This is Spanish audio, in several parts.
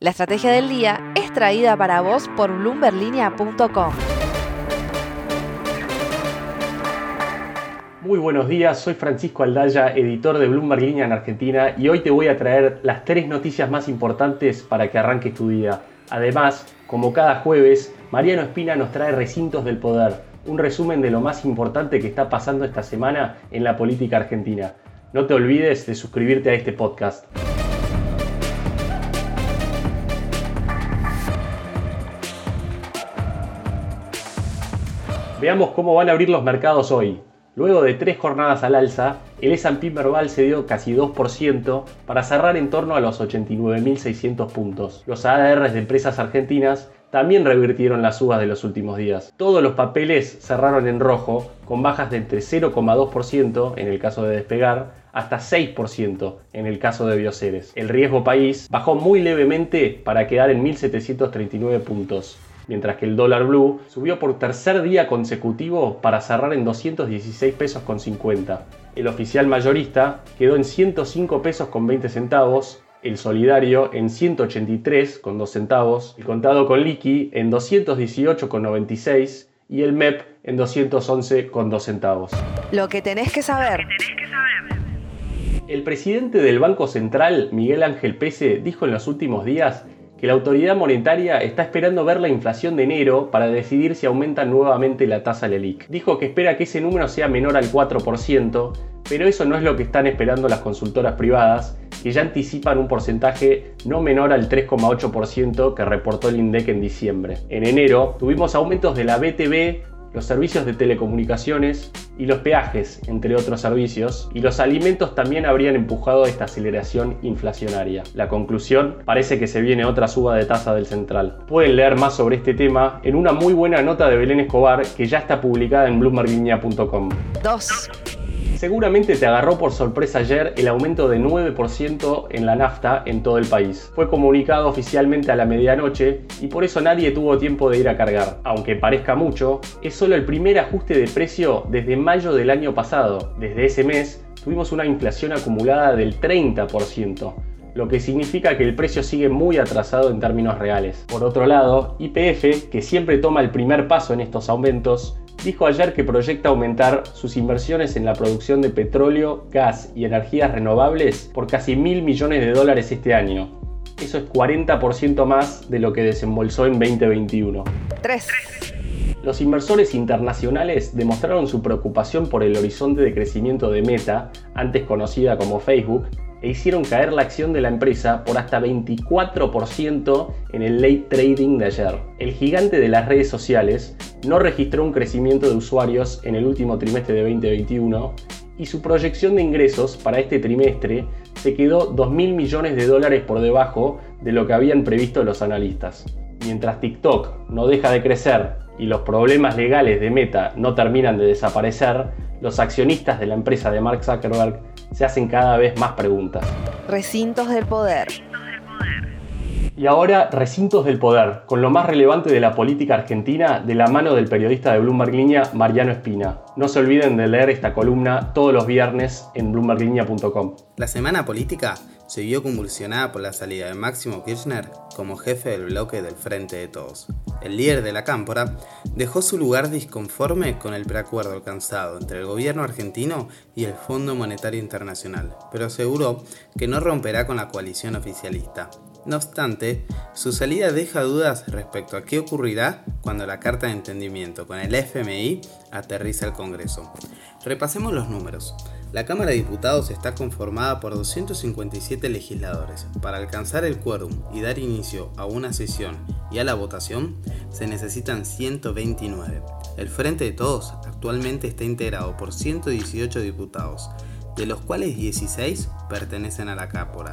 La estrategia del día es traída para vos por bloomberlinia.com. Muy buenos días, soy Francisco Aldaya, editor de Bloomberg Línea en Argentina y hoy te voy a traer las tres noticias más importantes para que arranques tu día. Además, como cada jueves, Mariano Espina nos trae Recintos del Poder, un resumen de lo más importante que está pasando esta semana en la política argentina. No te olvides de suscribirte a este podcast. Veamos cómo van a abrir los mercados hoy. Luego de tres jornadas al alza, el S&P Merval se dio casi 2% para cerrar en torno a los 89.600 puntos. Los ADRs de empresas argentinas también revirtieron las subas de los últimos días. Todos los papeles cerraron en rojo, con bajas de entre 0,2% en el caso de despegar, hasta 6% en el caso de Bioceres. El riesgo país bajó muy levemente para quedar en 1.739 puntos mientras que el dólar blue subió por tercer día consecutivo para cerrar en 216 pesos con 50. El oficial mayorista quedó en 105 pesos con 20 centavos, el solidario en 183 con 2 centavos, el contado con liqui en 218 con 96 y el MEP en 211 con 2 centavos. Lo que tenés que saber. El presidente del Banco Central, Miguel Ángel Pese, dijo en los últimos días que la autoridad monetaria está esperando ver la inflación de enero para decidir si aumenta nuevamente la tasa LELIC. Dijo que espera que ese número sea menor al 4%, pero eso no es lo que están esperando las consultoras privadas, que ya anticipan un porcentaje no menor al 3,8% que reportó el INDEC en diciembre. En enero tuvimos aumentos de la BTV los servicios de telecomunicaciones y los peajes, entre otros servicios, y los alimentos también habrían empujado esta aceleración inflacionaria. La conclusión parece que se viene otra suba de tasa del central. Pueden leer más sobre este tema en una muy buena nota de Belén Escobar que ya está publicada en bloomberglinea.com. 2. Seguramente te agarró por sorpresa ayer el aumento de 9% en la nafta en todo el país. Fue comunicado oficialmente a la medianoche y por eso nadie tuvo tiempo de ir a cargar. Aunque parezca mucho, es solo el primer ajuste de precio desde mayo del año pasado. Desde ese mes tuvimos una inflación acumulada del 30% lo que significa que el precio sigue muy atrasado en términos reales. Por otro lado, IPF, que siempre toma el primer paso en estos aumentos, dijo ayer que proyecta aumentar sus inversiones en la producción de petróleo, gas y energías renovables por casi mil millones de dólares este año. Eso es 40% más de lo que desembolsó en 2021. 3. Los inversores internacionales demostraron su preocupación por el horizonte de crecimiento de Meta, antes conocida como Facebook, e hicieron caer la acción de la empresa por hasta 24% en el late trading de ayer. El gigante de las redes sociales no registró un crecimiento de usuarios en el último trimestre de 2021 y su proyección de ingresos para este trimestre se quedó 2.000 millones de dólares por debajo de lo que habían previsto los analistas. Mientras TikTok no deja de crecer y los problemas legales de Meta no terminan de desaparecer, los accionistas de la empresa de Mark Zuckerberg se hacen cada vez más preguntas. Recintos del poder. Y ahora, recintos del poder, con lo más relevante de la política argentina de la mano del periodista de Bloomberg Línea, Mariano Espina. No se olviden de leer esta columna todos los viernes en bloomberglinea.com. La semana política se vio convulsionada por la salida de Máximo Kirchner como jefe del bloque del Frente de Todos. El líder de la cámpora dejó su lugar disconforme con el preacuerdo alcanzado entre el gobierno argentino y el Fondo Monetario Internacional, pero aseguró que no romperá con la coalición oficialista. No obstante, su salida deja dudas respecto a qué ocurrirá cuando la carta de entendimiento con el FMI aterriza al Congreso. Repasemos los números. La Cámara de Diputados está conformada por 257 legisladores. Para alcanzar el quórum y dar inicio a una sesión y a la votación, se necesitan 129. El Frente de Todos actualmente está integrado por 118 diputados, de los cuales 16 pertenecen a la Cápora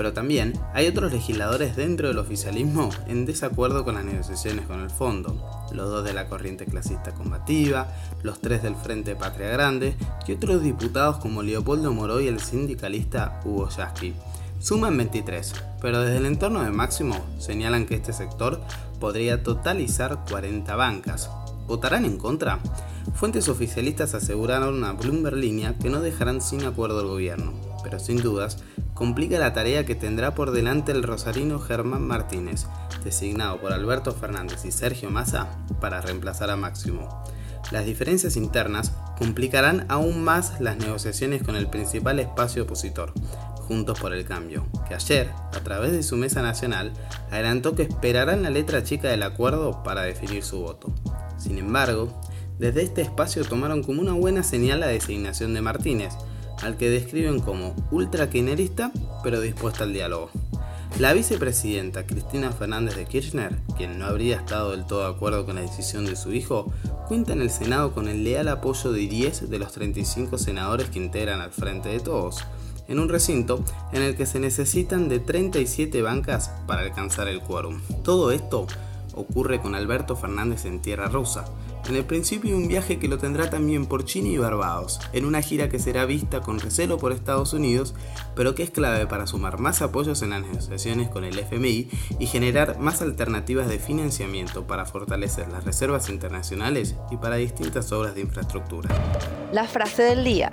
pero también hay otros legisladores dentro del oficialismo en desacuerdo con las negociaciones con el fondo, los dos de la corriente clasista combativa, los tres del Frente Patria Grande y otros diputados como Leopoldo Moro y el sindicalista Hugo Yasky. Suman 23, pero desde el entorno de Máximo señalan que este sector podría totalizar 40 bancas. ¿Votarán en contra? Fuentes oficialistas aseguraron a Bloomberg Línea que no dejarán sin acuerdo al gobierno, pero sin dudas complica la tarea que tendrá por delante el rosarino Germán Martínez, designado por Alberto Fernández y Sergio Massa para reemplazar a Máximo. Las diferencias internas complicarán aún más las negociaciones con el principal espacio opositor, Juntos por el Cambio, que ayer, a través de su mesa nacional, adelantó que esperarán la letra chica del acuerdo para definir su voto. Sin embargo, desde este espacio tomaron como una buena señal la designación de Martínez, al que describen como ultra kirchnerista pero dispuesta al diálogo. La vicepresidenta Cristina Fernández de Kirchner, quien no habría estado del todo de acuerdo con la decisión de su hijo, cuenta en el Senado con el leal apoyo de 10 de los 35 senadores que integran al Frente de Todos, en un recinto en el que se necesitan de 37 bancas para alcanzar el quórum. Todo esto ocurre con Alberto Fernández en Tierra Rosa, en el principio un viaje que lo tendrá también por China y Barbados, en una gira que será vista con recelo por Estados Unidos, pero que es clave para sumar más apoyos en las negociaciones con el FMI y generar más alternativas de financiamiento para fortalecer las reservas internacionales y para distintas obras de infraestructura. La frase del día.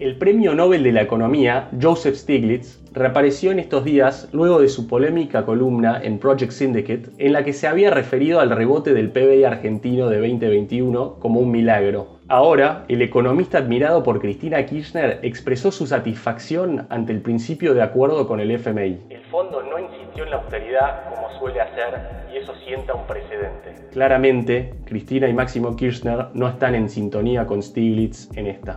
El premio Nobel de la Economía, Joseph Stiglitz, reapareció en estos días luego de su polémica columna en Project Syndicate, en la que se había referido al rebote del PBI argentino de 2021 como un milagro. Ahora, el economista admirado por Cristina Kirchner expresó su satisfacción ante el principio de acuerdo con el FMI. El fondo no insistió en la austeridad como suele hacer y eso sienta un precedente. Claramente, Cristina y Máximo Kirchner no están en sintonía con Stiglitz en esta.